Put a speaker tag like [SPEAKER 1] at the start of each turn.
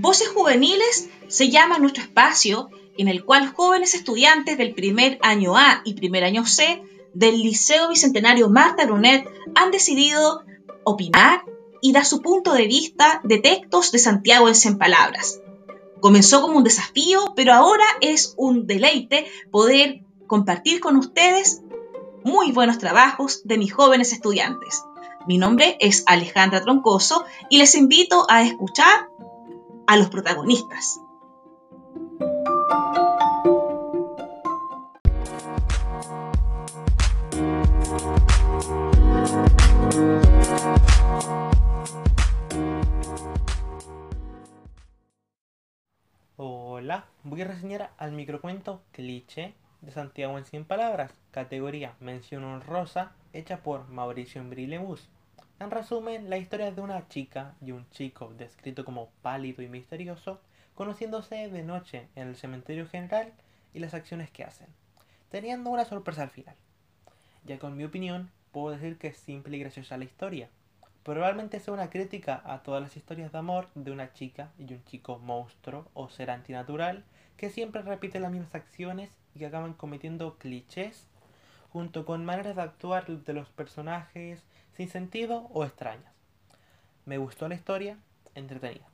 [SPEAKER 1] Voces Juveniles se llama nuestro espacio en el cual jóvenes estudiantes del primer año A y primer año C del Liceo Bicentenario Marta Brunet han decidido opinar y dar su punto de vista de textos de Santiago en palabras. Comenzó como un desafío, pero ahora es un deleite poder compartir con ustedes muy buenos trabajos de mis jóvenes estudiantes. Mi nombre es Alejandra Troncoso y les invito a escuchar a los protagonistas.
[SPEAKER 2] Hola, voy a reseñar al microcuento Cliché de Santiago en 100 palabras, categoría mención honrosa, hecha por Mauricio Embrilebus. En resumen, la historia de una chica y un chico descrito como pálido y misterioso, conociéndose de noche en el cementerio general y las acciones que hacen, teniendo una sorpresa al final. Ya con mi opinión, puedo decir que es simple y graciosa la historia. Probablemente sea una crítica a todas las historias de amor de una chica y un chico monstruo o ser antinatural que siempre repite las mismas acciones y que acaban cometiendo clichés junto con maneras de actuar de los personajes sin sentido o extrañas. Me gustó la historia, entretenida.